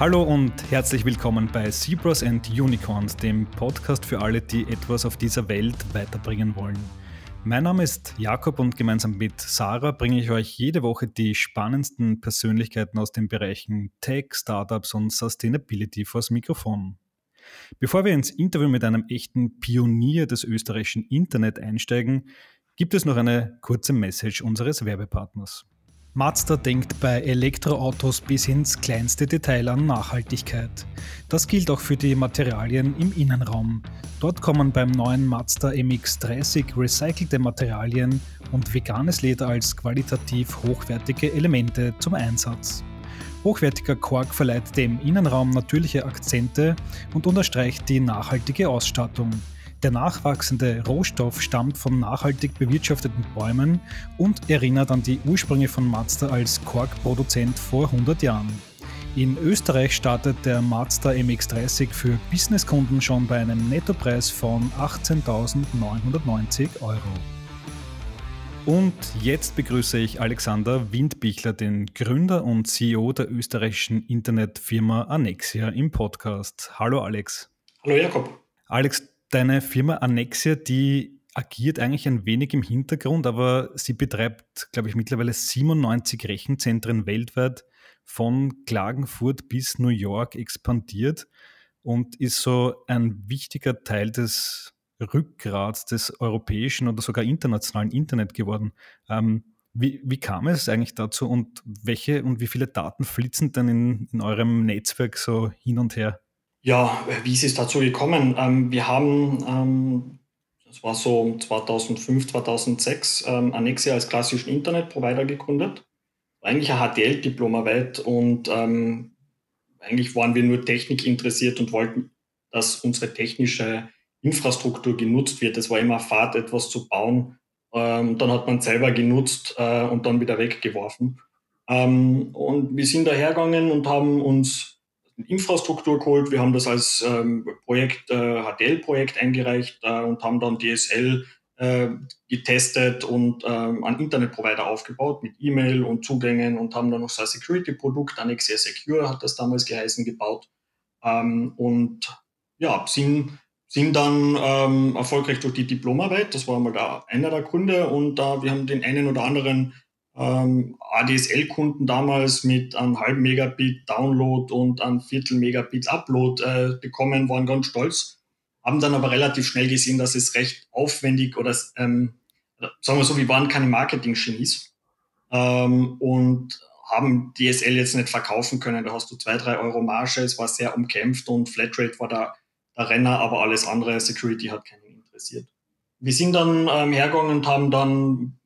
Hallo und herzlich willkommen bei Zebras and Unicorns, dem Podcast für alle, die etwas auf dieser Welt weiterbringen wollen. Mein Name ist Jakob und gemeinsam mit Sarah bringe ich euch jede Woche die spannendsten Persönlichkeiten aus den Bereichen Tech, Startups und Sustainability vors Mikrofon. Bevor wir ins Interview mit einem echten Pionier des österreichischen Internet einsteigen, gibt es noch eine kurze Message unseres Werbepartners. Mazda denkt bei Elektroautos bis ins kleinste Detail an Nachhaltigkeit. Das gilt auch für die Materialien im Innenraum. Dort kommen beim neuen Mazda MX30 recycelte Materialien und veganes Leder als qualitativ hochwertige Elemente zum Einsatz. Hochwertiger Kork verleiht dem Innenraum natürliche Akzente und unterstreicht die nachhaltige Ausstattung. Der nachwachsende Rohstoff stammt von nachhaltig bewirtschafteten Bäumen und erinnert an die Ursprünge von Mazda als Korkproduzent vor 100 Jahren. In Österreich startet der Mazda MX30 für Businesskunden schon bei einem Nettopreis von 18.990 Euro. Und jetzt begrüße ich Alexander Windbichler, den Gründer und CEO der österreichischen Internetfirma Annexia im Podcast. Hallo Alex. Hallo Jakob. Alex, deine Firma Annexia, die agiert eigentlich ein wenig im Hintergrund, aber sie betreibt, glaube ich, mittlerweile 97 Rechenzentren weltweit von Klagenfurt bis New York expandiert und ist so ein wichtiger Teil des Rückgrats des europäischen oder sogar internationalen Internet geworden. Ähm, wie, wie, kam es eigentlich dazu und welche und wie viele Daten flitzen denn in, in eurem Netzwerk so hin und her? Ja, wie ist es dazu gekommen? Ähm, wir haben, ähm, das war so 2005, 2006, ähm, Annexia als klassischen Internetprovider gegründet. Eigentlich eine HTL-Diplomarbeit und ähm, eigentlich waren wir nur Technik interessiert und wollten, dass unsere technische Infrastruktur genutzt wird. Es war immer Fahrt, etwas zu bauen. Ähm, dann hat man selber genutzt äh, und dann wieder weggeworfen. Ähm, und wir sind dahergegangen und haben uns Infrastruktur geholt. Wir haben das als ähm, Projekt, äh, HDL-Projekt eingereicht äh, und haben dann DSL äh, getestet und ähm, einen Internetprovider aufgebaut mit E-Mail und Zugängen und haben dann noch so ein Security-Produkt, Annexia Secure hat das damals geheißen, gebaut. Ähm, und ja, sind, sind dann ähm, erfolgreich durch die Diplomarbeit. Das war mal da einer der Gründe und äh, wir haben den einen oder anderen ähm, ADSL-Kunden damals mit einem halben Megabit Download und einem Viertel Megabit Upload äh, bekommen, waren ganz stolz, haben dann aber relativ schnell gesehen, dass es recht aufwendig oder ähm, sagen wir so, wir waren keine Marketing-Genies ähm, und haben DSL jetzt nicht verkaufen können. Da hast du zwei, drei Euro Marge, es war sehr umkämpft und Flatrate war da der Renner, aber alles andere, Security hat keinen interessiert. Wir sind dann ähm, hergegangen und haben dann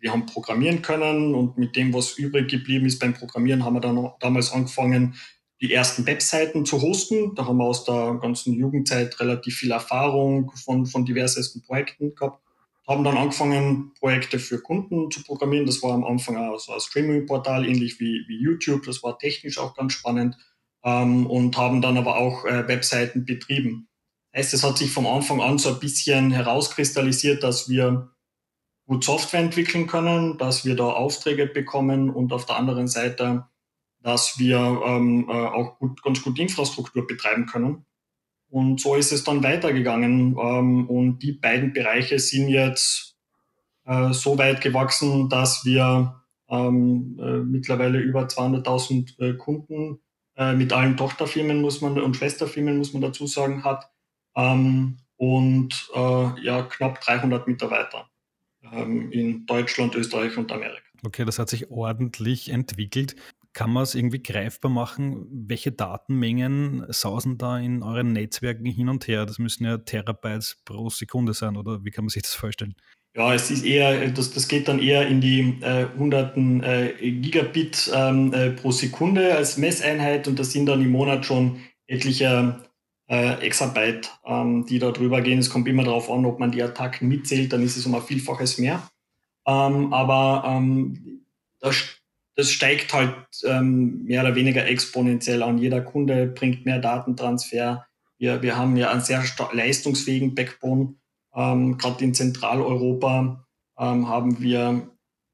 wir haben programmieren können und mit dem, was übrig geblieben ist beim Programmieren, haben wir dann damals angefangen, die ersten Webseiten zu hosten. Da haben wir aus der ganzen Jugendzeit relativ viel Erfahrung von, von diversesten Projekten gehabt. Haben dann angefangen, Projekte für Kunden zu programmieren. Das war am Anfang auch so ein Streaming-Portal, ähnlich wie, wie YouTube. Das war technisch auch ganz spannend. Ähm, und haben dann aber auch äh, Webseiten betrieben. Heißt, es hat sich vom Anfang an so ein bisschen herauskristallisiert, dass wir gut Software entwickeln können, dass wir da Aufträge bekommen und auf der anderen Seite, dass wir ähm, äh, auch gut, ganz gut Infrastruktur betreiben können. Und so ist es dann weitergegangen. Ähm, und die beiden Bereiche sind jetzt äh, so weit gewachsen, dass wir ähm, äh, mittlerweile über 200.000 äh, Kunden äh, mit allen Tochterfirmen muss man und Schwesterfirmen muss man dazu sagen hat ähm, und äh, ja knapp 300 Mitarbeiter ähm, in Deutschland, Österreich und Amerika. Okay, das hat sich ordentlich entwickelt. Kann man es irgendwie greifbar machen? Welche Datenmengen sausen da in euren Netzwerken hin und her? Das müssen ja Terabytes pro Sekunde sein, oder wie kann man sich das vorstellen? Ja, es ist eher, das, das geht dann eher in die äh, hunderten äh, Gigabit ähm, äh, pro Sekunde als Messeinheit und das sind dann im Monat schon etliche äh, Exabyte, ähm, die da drüber gehen. Es kommt immer darauf an, ob man die Attacken mitzählt, dann ist es um ein Vielfaches mehr. Ähm, aber ähm, das, das steigt halt ähm, mehr oder weniger exponentiell an. Jeder Kunde bringt mehr Datentransfer. Wir, wir haben ja einen sehr leistungsfähigen Backbone. Ähm, Gerade in Zentraleuropa ähm, haben, wir,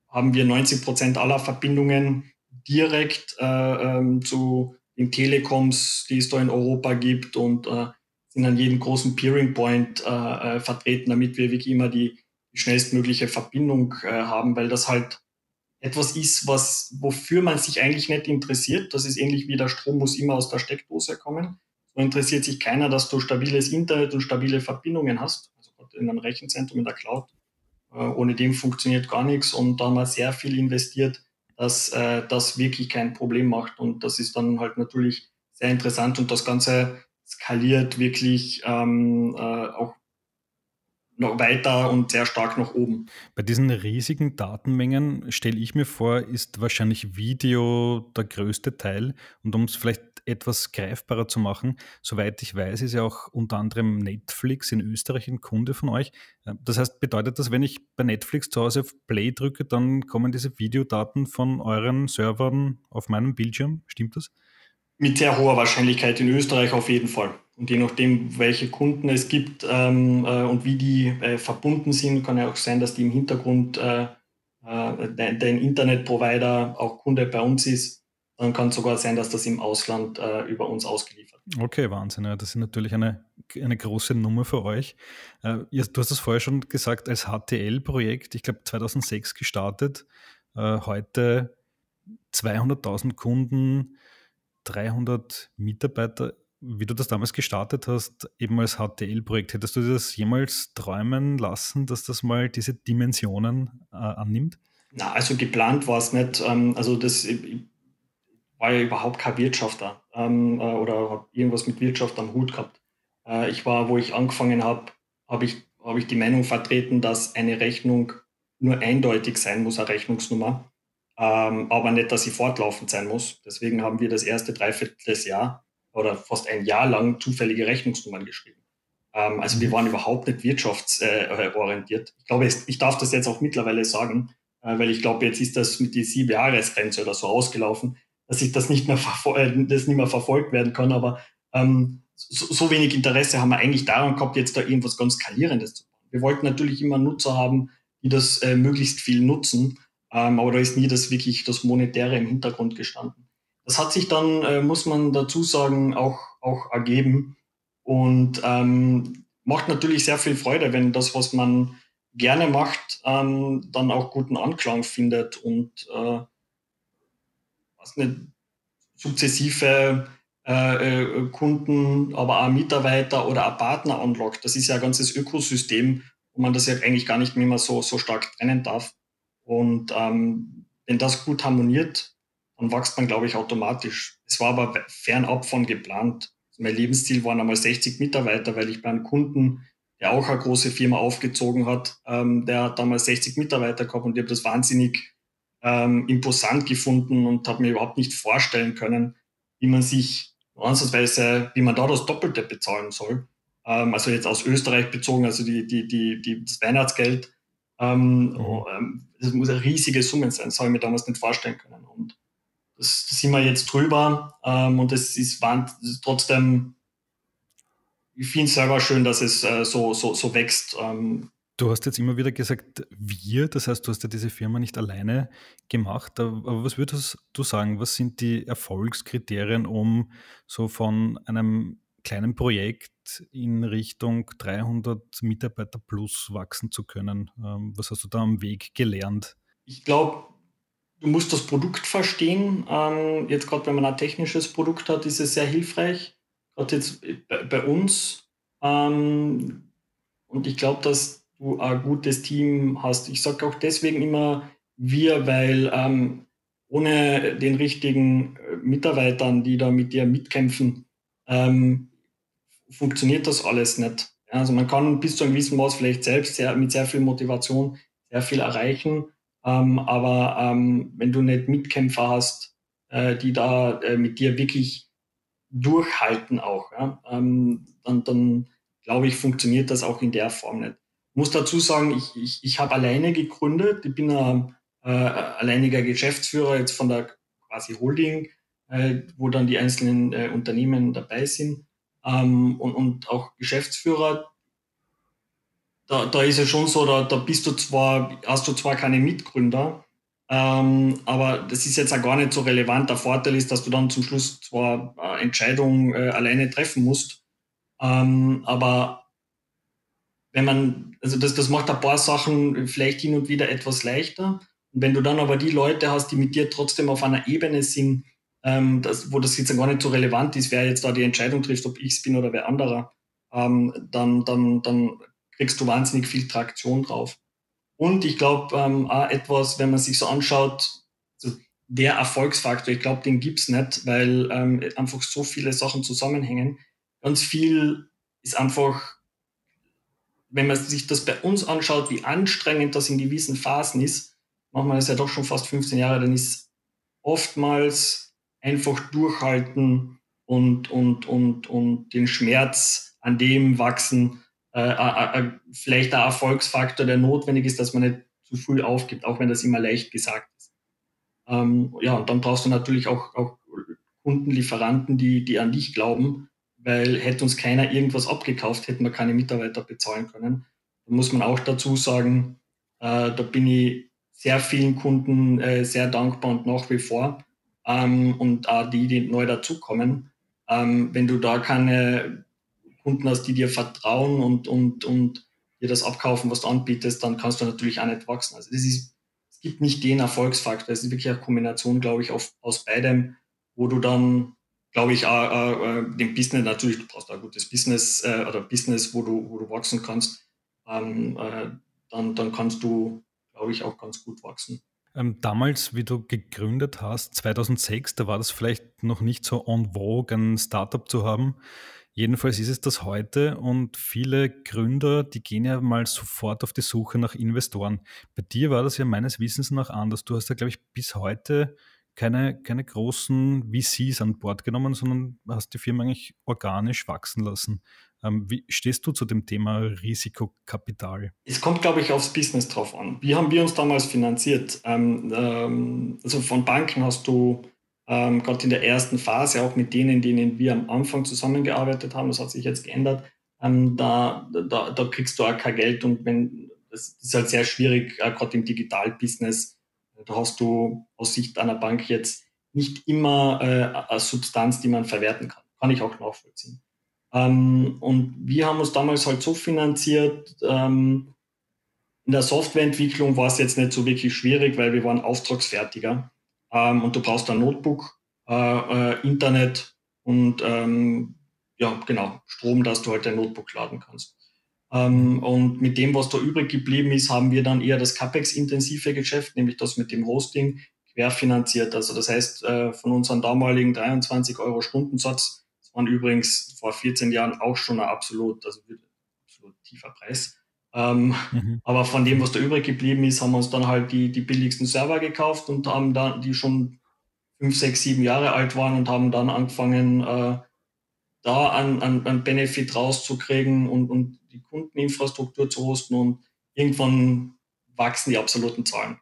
haben wir 90 Prozent aller Verbindungen direkt äh, zu den Telekoms, die es da in Europa gibt und äh, sind an jedem großen Peering Point äh, äh, vertreten, damit wir wirklich immer die, die schnellstmögliche Verbindung äh, haben, weil das halt etwas ist, was, wofür man sich eigentlich nicht interessiert. Das ist ähnlich wie der Strom muss immer aus der Steckdose kommen. So interessiert sich keiner, dass du stabiles Internet und stabile Verbindungen hast. Also in einem Rechenzentrum in der Cloud. Äh, ohne dem funktioniert gar nichts und da haben wir sehr viel investiert, dass äh, das wirklich kein Problem macht. Und das ist dann halt natürlich sehr interessant und das Ganze skaliert wirklich ähm, äh, auch noch weiter und sehr stark nach oben. Bei diesen riesigen Datenmengen stelle ich mir vor, ist wahrscheinlich Video der größte Teil. Und um es vielleicht etwas greifbarer zu machen, soweit ich weiß, ist ja auch unter anderem Netflix in Österreich ein Kunde von euch. Das heißt, bedeutet das, wenn ich bei Netflix zu Hause auf Play drücke, dann kommen diese Videodaten von euren Servern auf meinem Bildschirm? Stimmt das? Mit sehr hoher Wahrscheinlichkeit in Österreich auf jeden Fall. Und je nachdem, welche Kunden es gibt ähm, äh, und wie die äh, verbunden sind, kann ja auch sein, dass die im Hintergrund äh, äh dein, dein Internetprovider auch Kunde bei uns ist. Dann kann es sogar sein, dass das im Ausland äh, über uns ausgeliefert wird. Okay, Wahnsinn. Ja, das ist natürlich eine, eine große Nummer für euch. Äh, du hast das vorher schon gesagt, als HTL-Projekt, ich glaube 2006 gestartet, heute 200.000 Kunden, 300 Mitarbeiter wie du das damals gestartet hast, eben als HTL-Projekt, hättest du dir das jemals träumen lassen, dass das mal diese Dimensionen äh, annimmt? Na, also geplant war es nicht. Ähm, also das ich war ja überhaupt kein Wirtschafter ähm, äh, oder habe irgendwas mit Wirtschaft am Hut gehabt. Äh, ich war, wo ich angefangen habe, habe ich, hab ich die Meinung vertreten, dass eine Rechnung nur eindeutig sein muss, eine Rechnungsnummer, ähm, aber nicht, dass sie fortlaufend sein muss. Deswegen haben wir das erste Dreivierteljahr oder fast ein Jahr lang zufällige Rechnungsnummern geschrieben. Ähm, also wir mhm. waren überhaupt nicht wirtschaftsorientiert. Äh, ich glaube, ich darf das jetzt auch mittlerweile sagen, äh, weil ich glaube, jetzt ist das mit die sieben Jahresgrenze oder so ausgelaufen, dass ich das nicht mehr, äh, das nicht mehr verfolgt werden kann. Aber ähm, so, so, wenig Interesse haben wir eigentlich daran gehabt, jetzt da irgendwas ganz Skalierendes zu bauen. Wir wollten natürlich immer Nutzer haben, die das äh, möglichst viel nutzen, ähm, aber da ist nie das wirklich das Monetäre im Hintergrund gestanden. Das hat sich dann, äh, muss man dazu sagen, auch, auch ergeben und ähm, macht natürlich sehr viel Freude, wenn das, was man gerne macht, ähm, dann auch guten Anklang findet und äh, was nicht, sukzessive äh, äh, Kunden, aber auch Mitarbeiter oder auch Partner anlockt. Das ist ja ein ganzes Ökosystem, wo man das ja eigentlich gar nicht mehr so, so stark trennen darf. Und ähm, wenn das gut harmoniert, dann wächst man, glaube ich, automatisch. Es war aber fernab von geplant. Also mein Lebensziel waren einmal 60 Mitarbeiter, weil ich bei einem Kunden, der auch eine große Firma aufgezogen hat, ähm, der hat damals 60 Mitarbeiter gehabt und ich habe das wahnsinnig ähm, imposant gefunden und habe mir überhaupt nicht vorstellen können, wie man sich ansatzweise, wie man da das Doppelte bezahlen soll. Ähm, also jetzt aus Österreich bezogen, also die, die, die, die, das Weihnachtsgeld. Ähm, oh, ähm, das muss eine riesige Summe sein, das habe ich mir damals nicht vorstellen können. Und das, das sind wir jetzt drüber ähm, und es ist, das ist trotzdem, ich finde es selber schön, dass es äh, so, so, so wächst. Ähm. Du hast jetzt immer wieder gesagt, wir, das heißt, du hast ja diese Firma nicht alleine gemacht, aber was würdest du sagen, was sind die Erfolgskriterien, um so von einem kleinen Projekt in Richtung 300 Mitarbeiter plus wachsen zu können? Ähm, was hast du da am Weg gelernt? Ich glaube, du musst das Produkt verstehen. Ähm, jetzt gerade, wenn man ein technisches Produkt hat, ist es sehr hilfreich. Gerade jetzt bei, uns. Ähm, und ich glaube, dass du ein gutes Team hast. Ich sage auch deswegen immer wir, weil ohne den richtigen äh, Mitarbeitern, die da mit dir mitkämpfen, funktioniert das alles nicht. Also man kann bis zu einem gewissen Maß vielleicht selbst sehr, mit sehr viel Motivation sehr viel erreichen. Ähm, aber ähm, wenn du nicht Mitkämpfer hast, äh, die da äh, mit dir wirklich durchhalten auch, ja, ähm, dann, dann glaube ich, funktioniert das auch in der Form nicht. Ich muss dazu sagen, ich, ich, ich habe alleine gegründet. Ich bin ein äh, alleiniger Geschäftsführer jetzt von der quasi Holding, äh, wo dann die einzelnen äh, Unternehmen dabei sind ähm, und, und auch Geschäftsführer da, da ist es schon so, da, da bist du zwar, hast du zwar keine Mitgründer, Ähm, aber das ist jetzt auch gar nicht so relevant. Der Vorteil ist, dass du dann zum Schluss zwar Entscheidungen äh, alleine treffen musst, ähm, aber wenn man, also das, das macht ein paar Sachen vielleicht hin und wieder etwas leichter. Und wenn du dann aber die Leute hast, die mit dir trotzdem auf einer Ebene sind, ähm, das, wo das jetzt gar nicht so relevant ist, wer jetzt da die Entscheidung trifft, ob ich es bin oder wer anderer, ähm, dann, dann, dann kriegst du wahnsinnig viel Traktion drauf. Und ich glaube, ähm, auch etwas, wenn man sich so anschaut, so der Erfolgsfaktor, ich glaube, den gibt's nicht, weil ähm, einfach so viele Sachen zusammenhängen. Ganz viel ist einfach, wenn man sich das bei uns anschaut, wie anstrengend das in gewissen Phasen ist, machen wir das ja doch schon fast 15 Jahre, dann ist oftmals einfach durchhalten und, und, und, und den Schmerz an dem wachsen, äh, äh, äh, vielleicht ein Erfolgsfaktor, der notwendig ist, dass man nicht zu früh aufgibt, auch wenn das immer leicht gesagt ist. Ähm, ja, und dann brauchst du natürlich auch, auch Kunden, Lieferanten, die, die an dich glauben, weil hätte uns keiner irgendwas abgekauft, hätten wir keine Mitarbeiter bezahlen können. Da muss man auch dazu sagen, äh, da bin ich sehr vielen Kunden äh, sehr dankbar und nach wie vor. Ähm, und auch die, die neu dazukommen. Ähm, wenn du da keine Kunden hast, die dir vertrauen und, und, und dir das abkaufen, was du anbietest, dann kannst du natürlich auch nicht wachsen. Also das ist, es gibt nicht den Erfolgsfaktor. Es ist wirklich eine Kombination, glaube ich, auf, aus beidem, wo du dann, glaube ich, auch, äh, dem Business natürlich, du brauchst auch ein gutes Business äh, oder Business, wo du, wo du wachsen kannst, ähm, äh, dann, dann kannst du, glaube ich, auch ganz gut wachsen. Ähm, damals, wie du gegründet hast, 2006, da war das vielleicht noch nicht so en vogue, ein Startup zu haben. Jedenfalls ist es das heute und viele Gründer, die gehen ja mal sofort auf die Suche nach Investoren. Bei dir war das ja meines Wissens nach anders. Du hast ja, glaube ich, bis heute keine, keine großen VCs an Bord genommen, sondern hast die Firma eigentlich organisch wachsen lassen. Ähm, wie stehst du zu dem Thema Risikokapital? Es kommt, glaube ich, aufs Business drauf an. Wie haben wir uns damals finanziert? Ähm, ähm, also von Banken hast du ähm, gerade in der ersten Phase, auch mit denen, denen wir am Anfang zusammengearbeitet haben, das hat sich jetzt geändert, ähm, da, da, da kriegst du auch kein Geld und wenn, das ist halt sehr schwierig, äh, gerade im Digitalbusiness, da hast du aus Sicht einer Bank jetzt nicht immer äh, eine Substanz, die man verwerten kann. Kann ich auch nachvollziehen. Ähm, und wir haben uns damals halt so finanziert, ähm, in der Softwareentwicklung war es jetzt nicht so wirklich schwierig, weil wir waren Auftragsfertiger. Ähm, und du brauchst ein Notebook, äh, äh, Internet und ähm, ja, genau, Strom, dass du halt dein Notebook laden kannst. Ähm, und mit dem, was da übrig geblieben ist, haben wir dann eher das CapEx-intensive Geschäft, nämlich das mit dem Hosting, querfinanziert. Also das heißt, äh, von unseren damaligen 23 Euro Stundensatz, das waren übrigens vor 14 Jahren auch schon ein absolut, also absolut tiefer Preis, ähm, mhm. Aber von dem, was da übrig geblieben ist, haben wir uns dann halt die, die billigsten Server gekauft und haben dann, die schon fünf, sechs, sieben Jahre alt waren und haben dann angefangen, äh, da an, an, an Benefit rauszukriegen und, und die Kundeninfrastruktur zu hosten und irgendwann wachsen die absoluten Zahlen.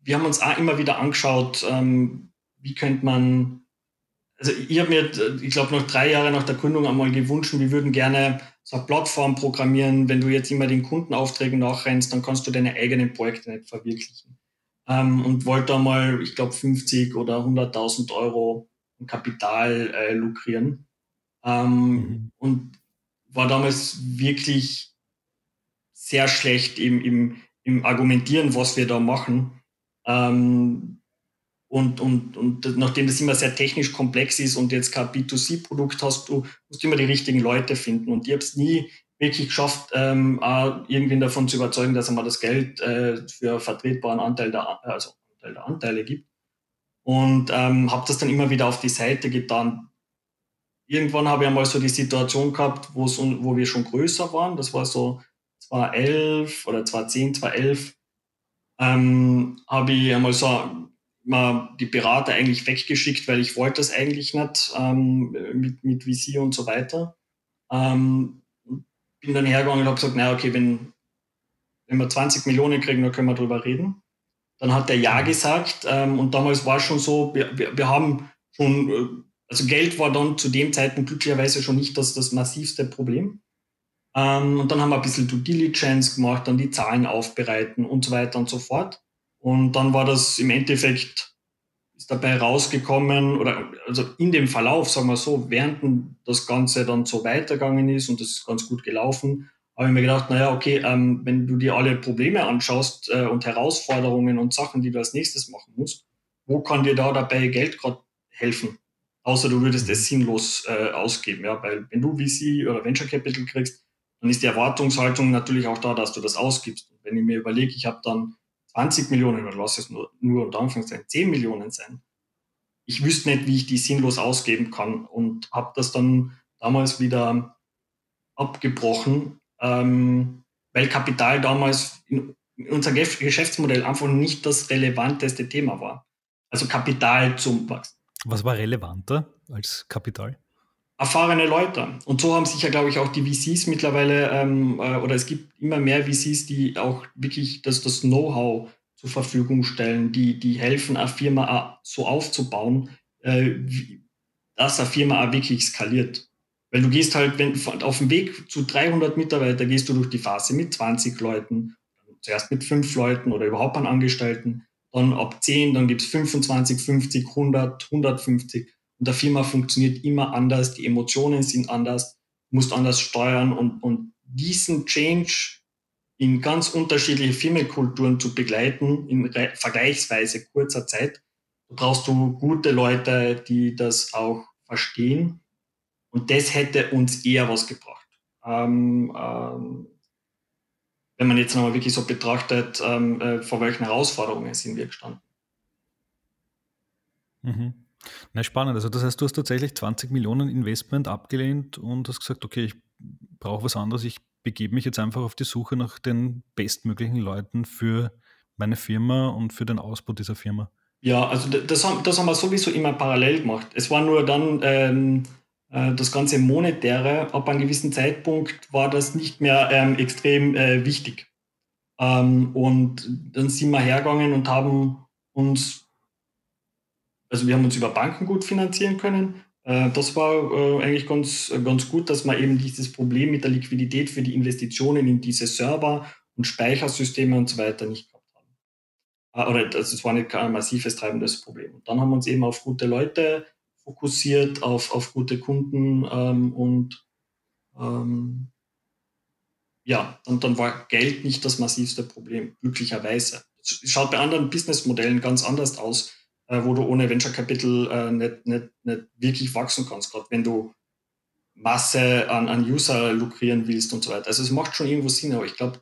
Wir haben uns auch immer wieder angeschaut, ähm, wie könnte man, also ich habe mir, ich glaube, noch drei Jahre nach der Gründung einmal gewünscht, wir würden gerne so eine Plattform programmieren, wenn du jetzt immer den Kundenaufträgen nachrennst, dann kannst du deine eigenen Projekte nicht verwirklichen. Ähm, und wollte da mal, ich glaube, 50 oder 100.000 Euro Kapital äh, lukrieren. Ähm, mhm. Und war damals wirklich sehr schlecht im, im, im Argumentieren, was wir da machen. Ähm, und, und, und nachdem das immer sehr technisch komplex ist und jetzt kein B2C-Produkt hast, du musst immer die richtigen Leute finden. Und ich habe es nie wirklich geschafft, ähm, irgendwen davon zu überzeugen, dass er mal das Geld äh, für vertretbaren Anteil der, also Anteil der Anteile gibt. Und ähm, habe das dann immer wieder auf die Seite getan. Irgendwann habe ich einmal so die Situation gehabt, wo wo wir schon größer waren. Das war so 2011 oder 2010, 2011. Ähm, habe ich einmal so mal die Berater eigentlich weggeschickt, weil ich wollte das eigentlich nicht ähm, mit, mit VC und so weiter. Ähm, bin dann hergegangen und habe gesagt, naja, okay, wenn, wenn wir 20 Millionen kriegen, dann können wir drüber reden. Dann hat er Ja gesagt ähm, und damals war es schon so, wir, wir, wir haben schon, äh, also Geld war dann zu dem Zeitpunkt glücklicherweise schon nicht das, das massivste Problem. Ähm, und dann haben wir ein bisschen Due Diligence gemacht, dann die Zahlen aufbereiten und so weiter und so fort. Und dann war das im Endeffekt ist dabei rausgekommen oder also in dem Verlauf, sagen wir so, während das Ganze dann so weitergegangen ist und das ist ganz gut gelaufen, habe ich mir gedacht, naja, okay, ähm, wenn du dir alle Probleme anschaust äh, und Herausforderungen und Sachen, die du als nächstes machen musst, wo kann dir da dabei Geld gerade helfen? Außer du würdest es sinnlos äh, ausgeben, ja, weil wenn du VC oder Venture Capital kriegst, dann ist die Erwartungshaltung natürlich auch da, dass du das ausgibst. Und wenn ich mir überlege, ich habe dann 20 Millionen oder lass es nur, nur unter Anführungszeichen 10 Millionen sein, ich wüsste nicht, wie ich die sinnlos ausgeben kann und habe das dann damals wieder abgebrochen, ähm, weil Kapital damals in, in unserem Geschäftsmodell einfach nicht das relevanteste Thema war. Also Kapital zum Wachsen. Was war relevanter als Kapital? erfahrene Leute. Und so haben sich ja, glaube ich, auch die VCs mittlerweile, ähm, äh, oder es gibt immer mehr VCs, die auch wirklich das, das Know-how zur Verfügung stellen, die, die helfen, eine Firma so aufzubauen, äh, dass eine Firma auch wirklich skaliert. Weil du gehst halt, wenn auf dem Weg zu 300 Mitarbeitern gehst du durch die Phase mit 20 Leuten, zuerst mit 5 Leuten oder überhaupt an Angestellten, dann ab 10, dann gibt es 25, 50, 100, 150 und der Firma funktioniert immer anders, die Emotionen sind anders, musst anders steuern und, und diesen Change in ganz unterschiedliche Firmenkulturen zu begleiten in vergleichsweise kurzer Zeit, brauchst du gute Leute, die das auch verstehen. Und das hätte uns eher was gebracht. Ähm, ähm, wenn man jetzt nochmal wirklich so betrachtet, ähm, äh, vor welchen Herausforderungen sind wir gestanden. Mhm. Na, spannend. Also das heißt, du hast tatsächlich 20 Millionen Investment abgelehnt und hast gesagt, okay, ich brauche was anderes. Ich begebe mich jetzt einfach auf die Suche nach den bestmöglichen Leuten für meine Firma und für den Ausbau dieser Firma. Ja, also das haben, das haben wir sowieso immer parallel gemacht. Es war nur dann ähm, äh, das ganze Monetäre. Ab einem gewissen Zeitpunkt war das nicht mehr ähm, extrem äh, wichtig. Ähm, und dann sind wir hergegangen und haben uns also wir haben uns über Banken gut finanzieren können. Äh, das war äh, eigentlich ganz, ganz gut, dass man eben dieses Problem mit der Liquidität für die Investitionen in diese Server und Speichersysteme und so weiter nicht gehabt haben. Äh, oder das war nicht ein massives treibendes Problem. Und dann haben wir uns eben auf gute Leute fokussiert, auf, auf gute Kunden ähm, und ähm, ja, und dann war Geld nicht das massivste Problem, glücklicherweise. Es schaut bei anderen Businessmodellen ganz anders aus äh, wo du ohne Venture Capital äh, nicht, nicht, nicht wirklich wachsen kannst, gerade wenn du Masse an, an User lukrieren willst und so weiter. Also es macht schon irgendwo Sinn, aber ich glaube,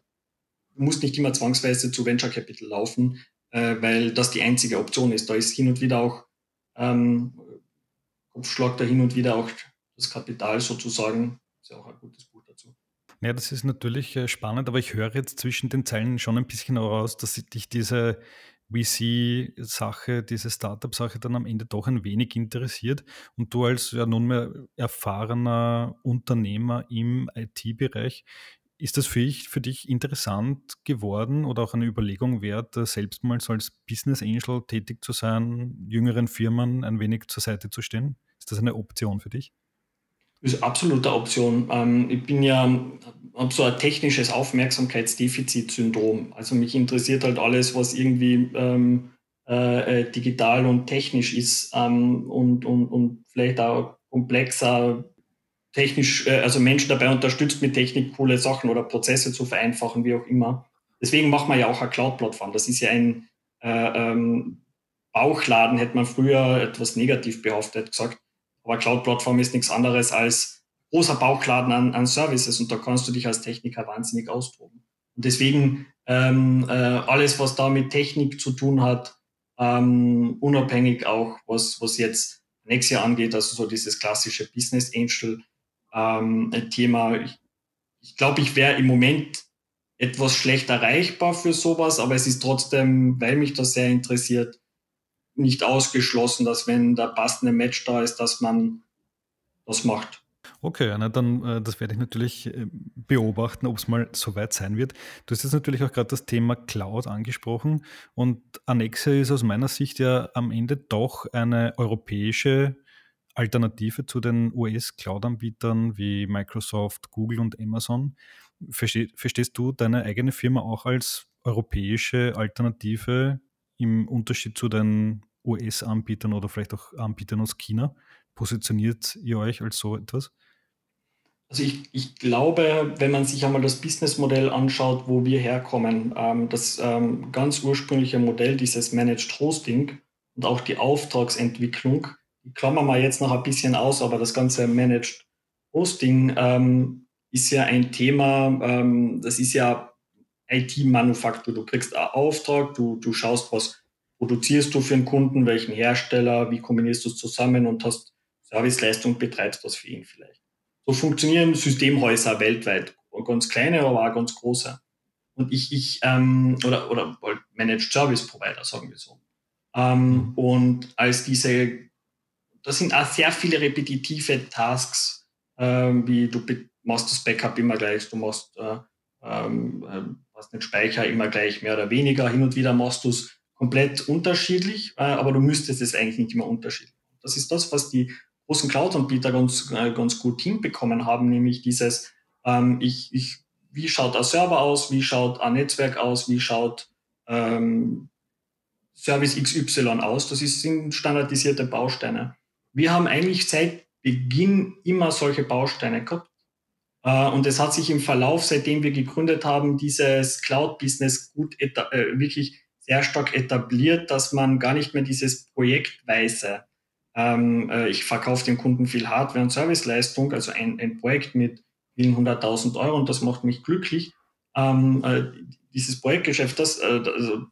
du musst nicht immer zwangsweise zu Venture Capital laufen, äh, weil das die einzige Option ist. Da ist hin und wieder auch ähm, Kopfschlag da hin und wieder auch das Kapital sozusagen. Ist ja auch ein gutes Buch dazu. Ja, das ist natürlich äh, spannend, aber ich höre jetzt zwischen den Zeilen schon ein bisschen heraus, dass dich diese VC-Sache, diese Startup-Sache dann am Ende doch ein wenig interessiert und du als ja nunmehr erfahrener Unternehmer im IT-Bereich, ist das für, ich, für dich interessant geworden oder auch eine Überlegung wert, selbst mal so als Business Angel tätig zu sein, jüngeren Firmen ein wenig zur Seite zu stehen? Ist das eine Option für dich? Ist absolute Option. Ähm, ich bin ja, habe so ein technisches Aufmerksamkeitsdefizitsyndrom. Also mich interessiert halt alles, was irgendwie ähm, äh, äh, digital und technisch ist ähm, und, und, und vielleicht auch komplexer technisch, äh, also Menschen dabei unterstützt, mit Technik coole Sachen oder Prozesse zu vereinfachen, wie auch immer. Deswegen macht man ja auch eine Cloud-Plattform. Das ist ja ein äh, ähm, Bauchladen, hätte man früher etwas negativ behaftet gesagt. Aber Cloud-Plattform ist nichts anderes als großer Bauchladen an, an Services und da kannst du dich als Techniker wahnsinnig austoben. Und deswegen ähm, äh, alles, was da mit Technik zu tun hat, ähm, unabhängig auch, was, was jetzt Nexia angeht, also so dieses klassische Business Angel ähm, Thema. Ich, ich glaube, ich wäre im Moment etwas schlecht erreichbar für sowas, aber es ist trotzdem, weil mich das sehr interessiert, nicht ausgeschlossen, dass wenn der passende Match da ist, dass man das macht. Okay, na dann, äh, das werde ich natürlich äh, beobachten, ob es mal so weit sein wird. Du hast jetzt natürlich auch gerade das Thema Cloud angesprochen und Annexa ist aus meiner Sicht ja am Ende doch eine europäische Alternative zu den US-Cloud-Anbietern wie Microsoft, Google und Amazon. verstehst du deine eigene Firma auch als europäische Alternative im Unterschied zu den US-Anbietern oder vielleicht auch Anbietern aus China? Positioniert ihr euch als so etwas? Also ich, ich glaube, wenn man sich einmal das Businessmodell anschaut, wo wir herkommen, ähm, das ähm, ganz ursprüngliche Modell, dieses Managed Hosting und auch die Auftragsentwicklung, die klammern wir jetzt noch ein bisschen aus, aber das ganze Managed Hosting ähm, ist ja ein Thema, ähm, das ist ja IT-Manufaktur. Du kriegst einen Auftrag, du, du schaust, was produzierst du für einen Kunden, welchen Hersteller, wie kombinierst du es zusammen und hast Serviceleistung, betreibst das für ihn vielleicht. So funktionieren Systemhäuser weltweit. Ganz kleine, aber auch ganz große. Und ich, ich ähm, oder, oder Managed Service Provider, sagen wir so. Ähm, und als diese, das sind auch sehr viele repetitive Tasks, ähm, wie du machst das Backup immer gleich, du machst äh, ähm, äh, hast den Speicher immer gleich mehr oder weniger. Hin und wieder machst du es komplett unterschiedlich, äh, aber du müsstest es eigentlich nicht immer unterschiedlich. Das ist das, was die großen Cloud-Anbieter ganz, äh, ganz gut hinbekommen haben, nämlich dieses, ähm, ich, ich, wie schaut ein Server aus, wie schaut ein Netzwerk aus, wie schaut ähm, Service XY aus. Das ist, sind standardisierte Bausteine. Wir haben eigentlich seit Beginn immer solche Bausteine gehabt. Äh, und es hat sich im Verlauf, seitdem wir gegründet haben, dieses Cloud-Business gut äh, wirklich sehr stark etabliert, dass man gar nicht mehr dieses projektweise ähm, äh, ich verkaufe dem Kunden viel Hardware und Serviceleistung, also ein, ein Projekt mit vielen hunderttausend Euro und das macht mich glücklich. Ähm, äh, dieses Projektgeschäft, das, äh, also,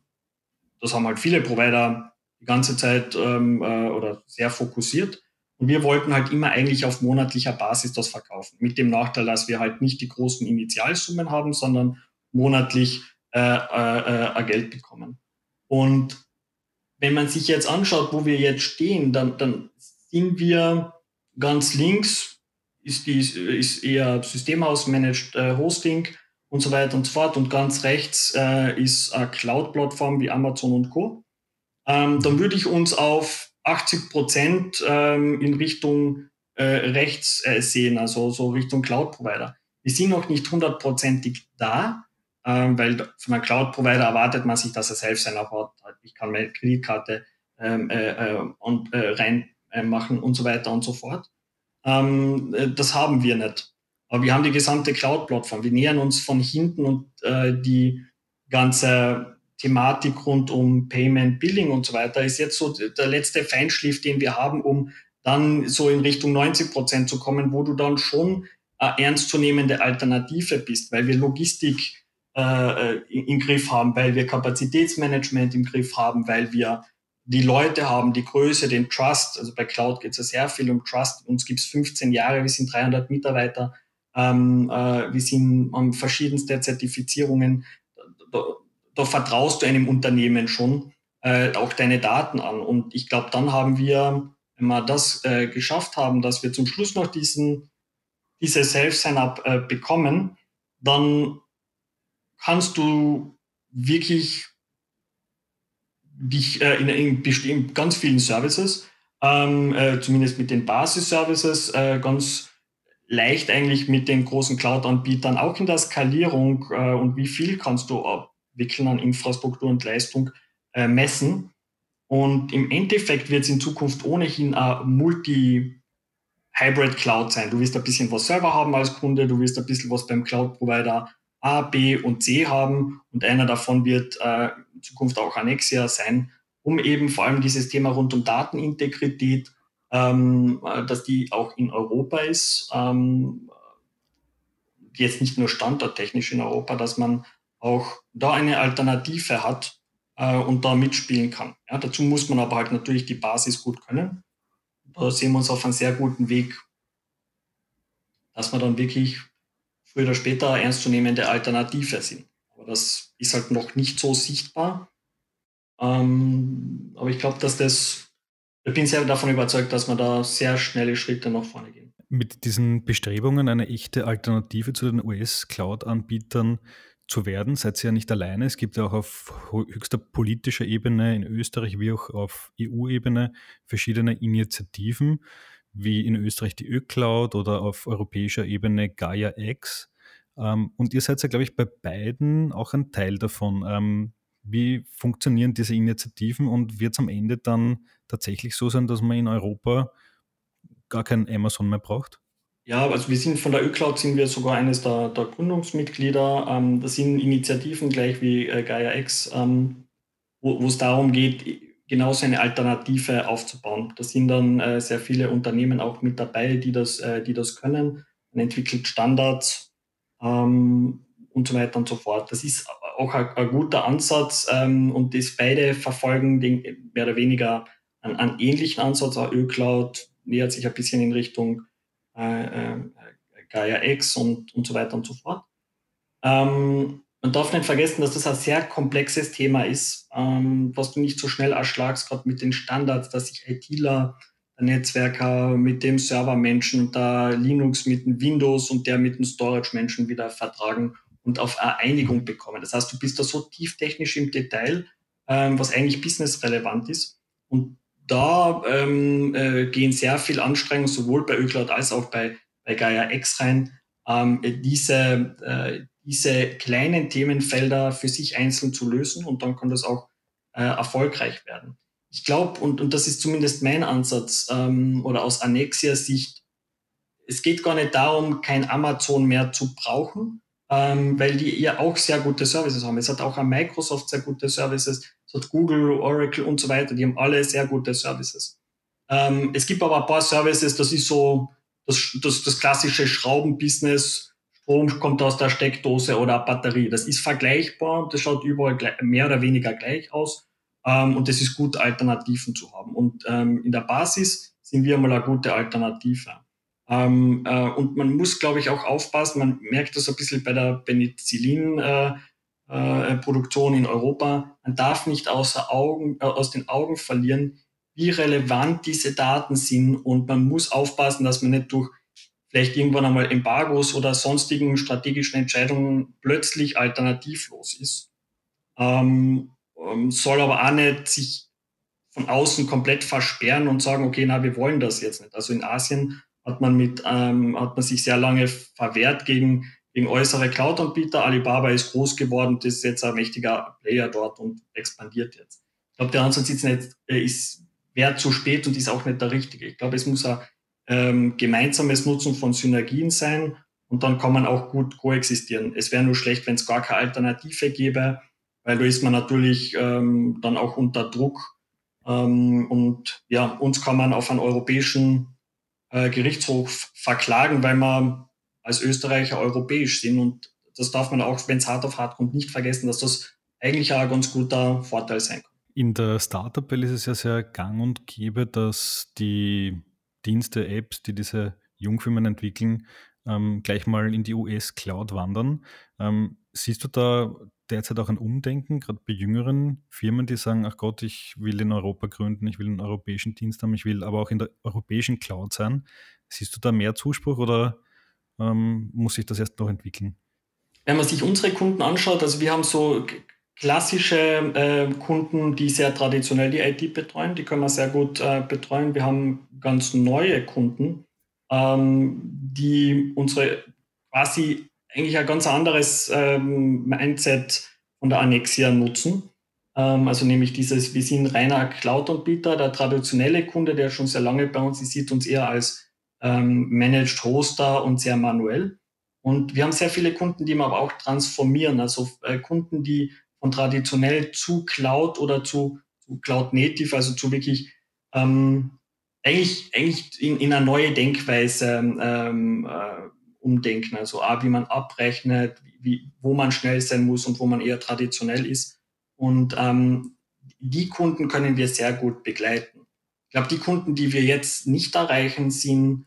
das haben halt viele Provider die ganze Zeit ähm, äh, oder sehr fokussiert. Und wir wollten halt immer eigentlich auf monatlicher Basis das verkaufen. Mit dem Nachteil, dass wir halt nicht die großen Initialsummen haben, sondern monatlich äh, äh, äh, Geld bekommen. Und wenn man sich jetzt anschaut, wo wir jetzt stehen, dann, dann sind wir ganz links, ist, die, ist eher Systemhaus, Managed äh, Hosting und so weiter und so fort. Und ganz rechts äh, ist eine Cloud-Plattform wie Amazon und Co. Ähm, dann würde ich uns auf 80 Prozent ähm, in Richtung äh, rechts äh, sehen, also so Richtung Cloud-Provider. Wir sind noch nicht hundertprozentig da, ähm, weil von einem Cloud-Provider erwartet man sich, dass er selbst sein hat. Ich kann meine Kreditkarte ähm, äh, äh, und, äh, rein äh, und so weiter und so fort. Ähm, äh, das haben wir nicht. Aber wir haben die gesamte Cloud-Plattform. Wir nähern uns von hinten und äh, die ganze Thematik rund um Payment, Billing und so weiter ist jetzt so der letzte Feinschliff, den wir haben, um dann so in Richtung 90 Prozent zu kommen, wo du dann schon eine ernstzunehmende Alternative bist, weil wir Logistik äh, im Griff haben, weil wir Kapazitätsmanagement im Griff haben, weil wir die Leute haben, die Größe, den Trust. Also bei Cloud geht es ja sehr viel um Trust. Uns gibt es 15 Jahre, wir sind 300 Mitarbeiter, ähm, äh, wir sind an verschiedenste Zertifizierungen. Da, da, vertraust du einem Unternehmen schon äh, auch deine Daten an. Und ich glaube, dann haben wir, wenn wir das äh, geschafft haben, dass wir zum Schluss noch diesen, diese Self-Sign-Up äh, bekommen, dann kannst du wirklich dich äh, in, in, in, ganz vielen Services, ähm, äh, zumindest mit den Basis-Services, äh, ganz leicht eigentlich mit den großen Cloud-Anbietern, auch in der Skalierung äh, und wie viel kannst du abwickeln an Infrastruktur und Leistung äh, messen. Und im Endeffekt wird es in Zukunft ohnehin ein Multi-Hybrid-Cloud sein. Du wirst ein bisschen was selber haben als Kunde, du wirst ein bisschen was beim Cloud-Provider A, B und C haben und einer davon wird äh, in Zukunft auch Annexia sein, um eben vor allem dieses Thema rund um Datenintegrität, ähm, äh, dass die auch in Europa ist, ähm, jetzt nicht nur standorttechnisch in Europa, dass man auch da eine Alternative hat äh, und da mitspielen kann. Ja, dazu muss man aber halt natürlich die Basis gut können. Da sehen wir uns auf einem sehr guten Weg, dass man dann wirklich früher oder später ernstzunehmende Alternative sind. Aber das ist halt noch nicht so sichtbar. Ähm, aber ich glaube, dass das, ich bin sehr davon überzeugt, dass wir da sehr schnelle Schritte nach vorne gehen. Mit diesen Bestrebungen, eine echte Alternative zu den US-Cloud-Anbietern zu werden, seid ihr ja nicht alleine. Es gibt ja auch auf höchster politischer Ebene in Österreich wie auch auf EU-Ebene verschiedene Initiativen wie in Österreich die Ö-Cloud oder auf europäischer Ebene Gaia X. Ähm, und ihr seid ja, glaube ich, bei beiden auch ein Teil davon. Ähm, Wie funktionieren diese Initiativen und wird es am Ende dann tatsächlich so sein, dass man in Europa gar kein Amazon mehr braucht? Ja, also wir sind von der ÖCloud sind wir sogar eines der, der Gründungsmitglieder. Ähm, das sind Initiativen gleich wie äh, Gaia X, ähm, wo es darum geht, genauso eine Alternative aufzubauen. Da sind dann äh, sehr viele Unternehmen auch mit dabei, die das, äh, die das können. Man entwickelt Standards ähm, und so weiter und so fort. Das ist auch ein, ein guter Ansatz ähm, und das beide verfolgen den, mehr oder weniger einen, einen ähnlichen Ansatz. Auch ÖCloud nähert sich ein bisschen in Richtung äh, äh, Gaia X und, und so weiter und so fort. Ähm, man darf nicht vergessen, dass das ein sehr komplexes Thema ist, ähm, was du nicht so schnell erschlagst, gerade mit den Standards, dass sich ITler, Netzwerker mit dem Servermenschen und der Linux mit dem Windows und der mit dem Storage-Menschen wieder vertragen und auf eine Einigung bekommen. Das heißt, du bist da so tief technisch im Detail, ähm, was eigentlich businessrelevant ist. Und da ähm, äh, gehen sehr viel Anstrengungen sowohl bei Öcloud als auch bei, bei Gaia X rein, ähm, diese, äh, diese kleinen Themenfelder für sich einzeln zu lösen und dann kann das auch äh, erfolgreich werden. Ich glaube, und, und das ist zumindest mein Ansatz ähm, oder aus Annexia Sicht, es geht gar nicht darum, kein Amazon mehr zu brauchen, ähm, weil die ja auch sehr gute Services haben. Es hat auch an Microsoft sehr gute Services, es hat Google, Oracle und so weiter, die haben alle sehr gute Services. Ähm, es gibt aber ein paar Services, das ist so das, das, das klassische Schraubenbusiness, Strom kommt aus der Steckdose oder Batterie. Das ist vergleichbar, das schaut überall mehr oder weniger gleich aus ähm, und es ist gut, Alternativen zu haben. Und ähm, in der Basis sind wir mal eine gute Alternative. Ähm, äh, und man muss, glaube ich, auch aufpassen, man merkt das ein bisschen bei der Penicillin-Produktion äh, äh, in Europa, man darf nicht außer Augen, äh, aus den Augen verlieren, wie relevant diese Daten sind und man muss aufpassen, dass man nicht durch vielleicht irgendwann einmal Embargos oder sonstigen strategischen Entscheidungen plötzlich alternativlos ist. Ähm, ähm soll aber auch nicht sich von außen komplett versperren und sagen, okay, na, wir wollen das jetzt nicht. Also in Asien hat man mit, ähm, hat man sich sehr lange verwehrt gegen, gegen äußere Cloud-Anbieter. Alibaba ist groß geworden, das ist jetzt ein mächtiger Player dort und expandiert jetzt. Ich glaube, der Ansatz ist nicht, äh, ist, wäre zu spät und ist auch nicht der richtige. Ich glaube, es muss ein ähm, gemeinsames Nutzen von Synergien sein und dann kann man auch gut koexistieren. Es wäre nur schlecht, wenn es gar keine Alternative gäbe, weil da ist man natürlich ähm, dann auch unter Druck. Ähm, und ja, uns kann man auf einen europäischen äh, Gerichtshof verklagen, weil wir als Österreicher europäisch sind. Und das darf man auch, wenn es hart auf hart kommt, nicht vergessen, dass das eigentlich auch ein ganz guter Vorteil sein kann. In der Startup-Welt ist es ja sehr gang und gäbe, dass die Dienste, Apps, die diese Jungfirmen entwickeln, ähm, gleich mal in die US-Cloud wandern. Ähm, siehst du da derzeit auch ein Umdenken, gerade bei jüngeren Firmen, die sagen, ach Gott, ich will in Europa gründen, ich will einen europäischen Dienst haben, ich will aber auch in der europäischen Cloud sein. Siehst du da mehr Zuspruch oder ähm, muss sich das erst noch entwickeln? Wenn man sich unsere Kunden anschaut, also wir haben so klassische äh, Kunden, die sehr traditionell die IT betreuen, die können wir sehr gut äh, betreuen. Wir haben ganz neue Kunden, ähm, die unsere quasi eigentlich ein ganz anderes ähm, Mindset von der Annexia nutzen. Ähm, also nämlich dieses, wir sind reiner Cloud-Anbieter. Der traditionelle Kunde, der schon sehr lange bei uns ist, sieht uns eher als ähm, Managed Hoster und sehr manuell. Und wir haben sehr viele Kunden, die wir aber auch transformieren. Also äh, Kunden, die von traditionell zu Cloud oder zu, zu Cloud Native, also zu wirklich ähm, eigentlich, eigentlich in, in eine neue Denkweise ähm, äh, umdenken. Also A, wie man abrechnet, wie, wo man schnell sein muss und wo man eher traditionell ist. Und ähm, die Kunden können wir sehr gut begleiten. Ich glaube, die Kunden, die wir jetzt nicht erreichen, sind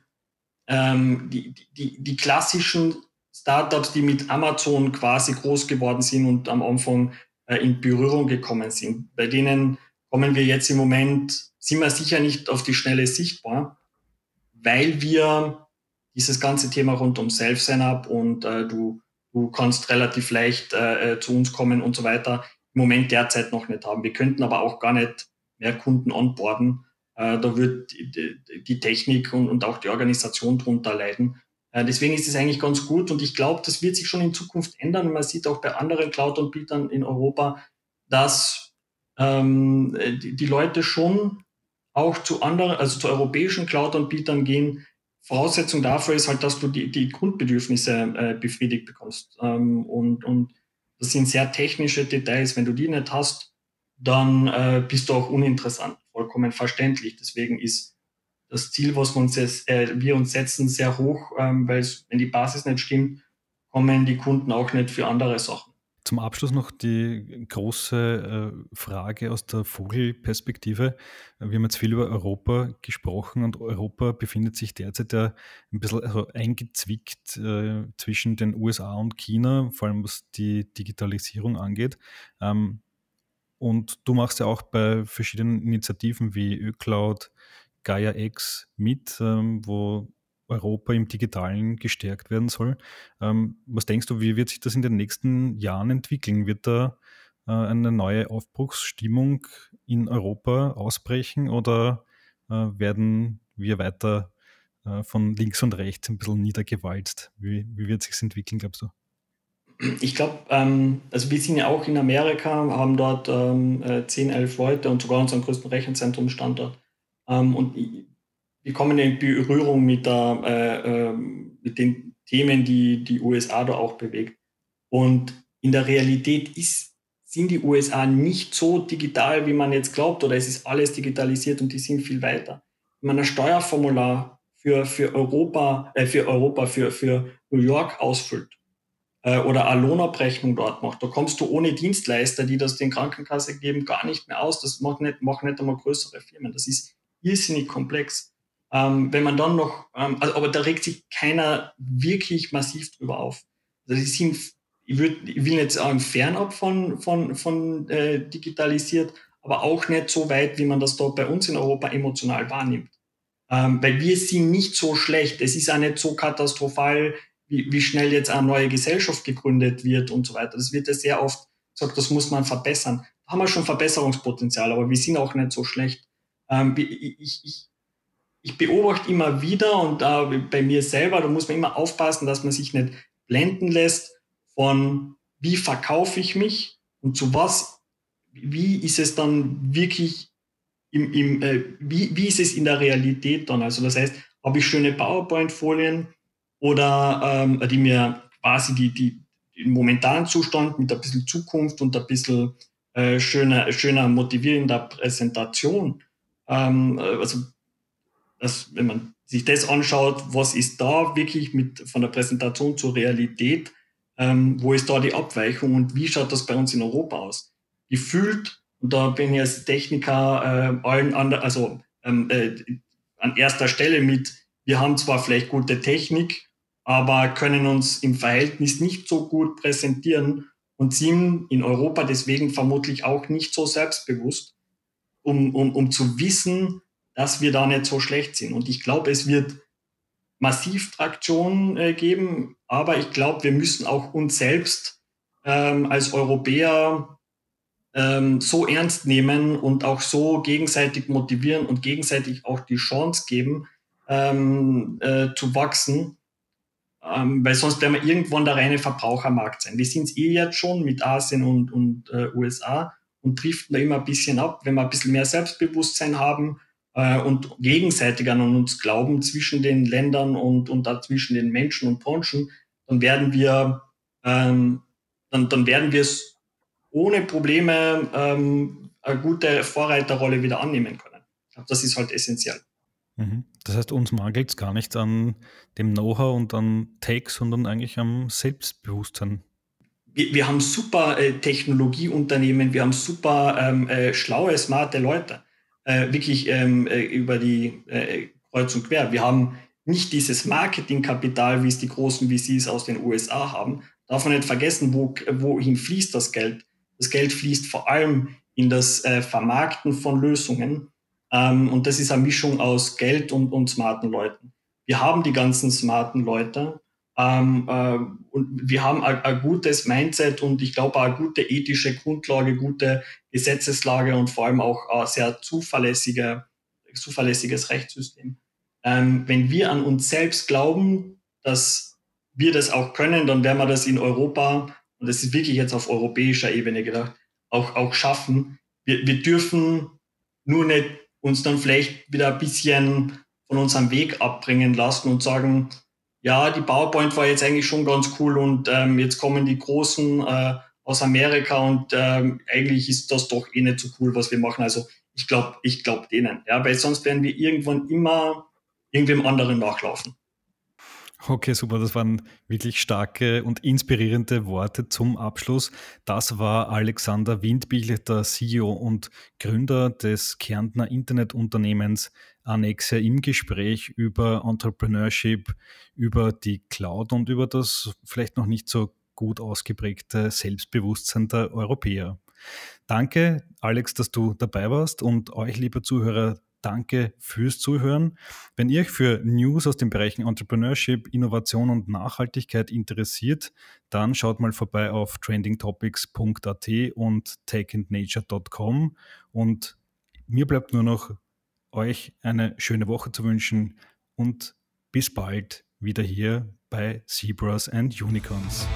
ähm, die, die, die klassischen Startups, die mit Amazon quasi groß geworden sind und am Anfang in Berührung gekommen sind. Bei denen kommen wir jetzt im Moment, sind wir sicher nicht auf die Schnelle sichtbar, weil wir dieses ganze Thema rund um Self-Sign-Up und äh, du, du kannst relativ leicht äh, äh, zu uns kommen und so weiter, im Moment derzeit noch nicht haben. Wir könnten aber auch gar nicht mehr Kunden onboarden. Äh, da wird die, die Technik und, und, auch die Organisation drunter leiden. Äh, deswegen ist es eigentlich ganz gut und ich glaube, das wird sich schon in Zukunft ändern. Man sieht auch bei anderen Cloud-Anbietern in Europa, dass ähm, die, Leute schon auch zu anderen, also zu europäischen Cloud-Anbietern gehen. Voraussetzung dafür ist halt, dass du die, die Grundbedürfnisse äh, befriedigt bekommst. Ähm, und, und das sind sehr technische Details. Wenn du die nicht hast, dann äh, bist du auch uninteressant. Vollkommen verständlich. Deswegen ist das Ziel, was wir uns, jetzt, äh, wir uns setzen, sehr hoch, ähm, weil wenn die Basis nicht stimmt, kommen die Kunden auch nicht für andere Sachen. Zum Abschluss noch die große äh, Frage aus der Vogelperspektive. Wir haben jetzt viel über Europa gesprochen und Europa befindet sich derzeit ja ein bisschen also eingezwickt äh, zwischen den USA und China, vor allem was die Digitalisierung angeht. Ähm, und du machst ja auch bei verschiedenen Initiativen wie ÖCloud, Gaia X mit, ähm, wo Europa im Digitalen gestärkt werden soll. Ähm, was denkst du, wie wird sich das in den nächsten Jahren entwickeln? Wird da äh, eine neue Aufbruchsstimmung in Europa ausbrechen oder äh, werden wir weiter äh, von links und rechts ein bisschen niedergewalzt? Wie, wie wird sich entwickeln, glaubst du? Ich glaube, ähm, also wir sind ja auch in Amerika, haben dort ähm, 10, 11 Leute und sogar unseren größten Rechenzentrum-Standort. Ähm, und wir kommen in Berührung mit, der, äh, äh, mit den Themen, die die USA da auch bewegt. Und in der Realität ist, sind die USA nicht so digital, wie man jetzt glaubt, oder es ist alles digitalisiert und die sind viel weiter. Wenn man ein Steuerformular für, für Europa, äh, für Europa, für, für New York ausfüllt äh, oder eine Lohnabrechnung dort macht, da kommst du ohne Dienstleister, die das den Krankenkasse geben, gar nicht mehr aus. Das macht nicht, machen nicht einmal größere Firmen. Das ist irrsinnig komplex. Ähm, wenn man dann noch, ähm, also, aber da regt sich keiner wirklich massiv drüber auf. Also die sind, ich, würd, ich will jetzt sagen, fernab von, von, von äh, digitalisiert, aber auch nicht so weit, wie man das dort bei uns in Europa emotional wahrnimmt. Ähm, weil wir sind nicht so schlecht. Es ist auch nicht so katastrophal, wie, wie schnell jetzt eine neue Gesellschaft gegründet wird und so weiter. Das wird ja sehr oft gesagt, das muss man verbessern. Da haben wir schon Verbesserungspotenzial, aber wir sind auch nicht so schlecht. Ähm, ich, ich, ich beobachte immer wieder und äh, bei mir selber, da muss man immer aufpassen, dass man sich nicht blenden lässt von, wie verkaufe ich mich und zu was, wie ist es dann wirklich im, im äh, wie, wie ist es in der Realität dann? Also das heißt, habe ich schöne PowerPoint-Folien oder ähm, die mir quasi die, die, den momentanen Zustand mit ein bisschen Zukunft und ein bisschen äh, schöner, schöner motivierender Präsentation. Ähm, also dass, wenn man sich das anschaut, was ist da wirklich mit von der Präsentation zur Realität, ähm, wo ist da die Abweichung und wie schaut das bei uns in Europa aus? Gefühlt, und da bin ich als Techniker äh, allen anderen, also ähm, äh, an erster Stelle mit, wir haben zwar vielleicht gute Technik, aber können uns im Verhältnis nicht so gut präsentieren und sind in Europa deswegen vermutlich auch nicht so selbstbewusst, um, um, um zu wissen, dass wir da nicht so schlecht sind. Und ich glaube, es wird massiv Traktion äh, geben, aber ich glaube, wir müssen auch uns selbst ähm, als Europäer ähm, so ernst nehmen und auch so gegenseitig motivieren und gegenseitig auch die Chance geben, ähm, äh, zu wachsen, ähm, weil sonst werden wir irgendwann der reine Verbrauchermarkt sein. Wir sind es eh jetzt schon mit Asien und, und äh, USA und driften da immer ein bisschen ab. Wenn wir ein bisschen mehr Selbstbewusstsein haben, äh, und gegenseitig an uns glauben zwischen den Ländern und, und da zwischen den Menschen und Branchen, dann werden wir, ähm, dann, dann werden wir es ohne Probleme ähm, eine gute Vorreiterrolle wieder annehmen können. Ich glaube, das ist halt essentiell. Mhm. Das heißt, uns mangelt es gar nicht an dem Know-how und an Tech, sondern eigentlich am Selbstbewusstsein. Wir, wir haben super äh, Technologieunternehmen, wir haben super ähm, äh, schlaue, smarte Leute äh, wirklich ähm, äh, über die äh, Kreuz und Quer. Wir haben nicht dieses Marketingkapital, wie es die großen VCs aus den USA haben. Darf man nicht vergessen, wo, wohin fließt das Geld? Das Geld fließt vor allem in das äh, Vermarkten von Lösungen. Ähm, und das ist eine Mischung aus Geld und, und smarten Leuten. Wir haben die ganzen smarten Leute, ähm, äh, und wir haben ein gutes Mindset und ich glaube eine gute ethische Grundlage, gute Gesetzeslage und vor allem auch ein sehr zuverlässige, zuverlässiges Rechtssystem. Ähm, wenn wir an uns selbst glauben, dass wir das auch können, dann werden wir das in Europa, und das ist wirklich jetzt auf europäischer Ebene gedacht, auch, auch schaffen. Wir, wir dürfen nur nicht uns dann vielleicht wieder ein bisschen von unserem Weg abbringen lassen und sagen, ja, die PowerPoint war jetzt eigentlich schon ganz cool und ähm, jetzt kommen die Großen äh, aus Amerika und ähm, eigentlich ist das doch eh nicht so cool, was wir machen. Also ich glaube, ich glaube denen, ja, weil sonst werden wir irgendwann immer irgendwem anderen nachlaufen. Okay, super. Das waren wirklich starke und inspirierende Worte zum Abschluss. Das war Alexander Windbichler, der CEO und Gründer des Kärntner Internetunternehmens Annexia im Gespräch über Entrepreneurship, über die Cloud und über das vielleicht noch nicht so gut ausgeprägte Selbstbewusstsein der Europäer. Danke, Alex, dass du dabei warst und euch, liebe Zuhörer, Danke fürs Zuhören. Wenn ihr euch für News aus den Bereichen Entrepreneurship, Innovation und Nachhaltigkeit interessiert, dann schaut mal vorbei auf trendingtopics.at und takeandnature.com. Und mir bleibt nur noch euch eine schöne Woche zu wünschen und bis bald wieder hier bei Zebras and Unicorns.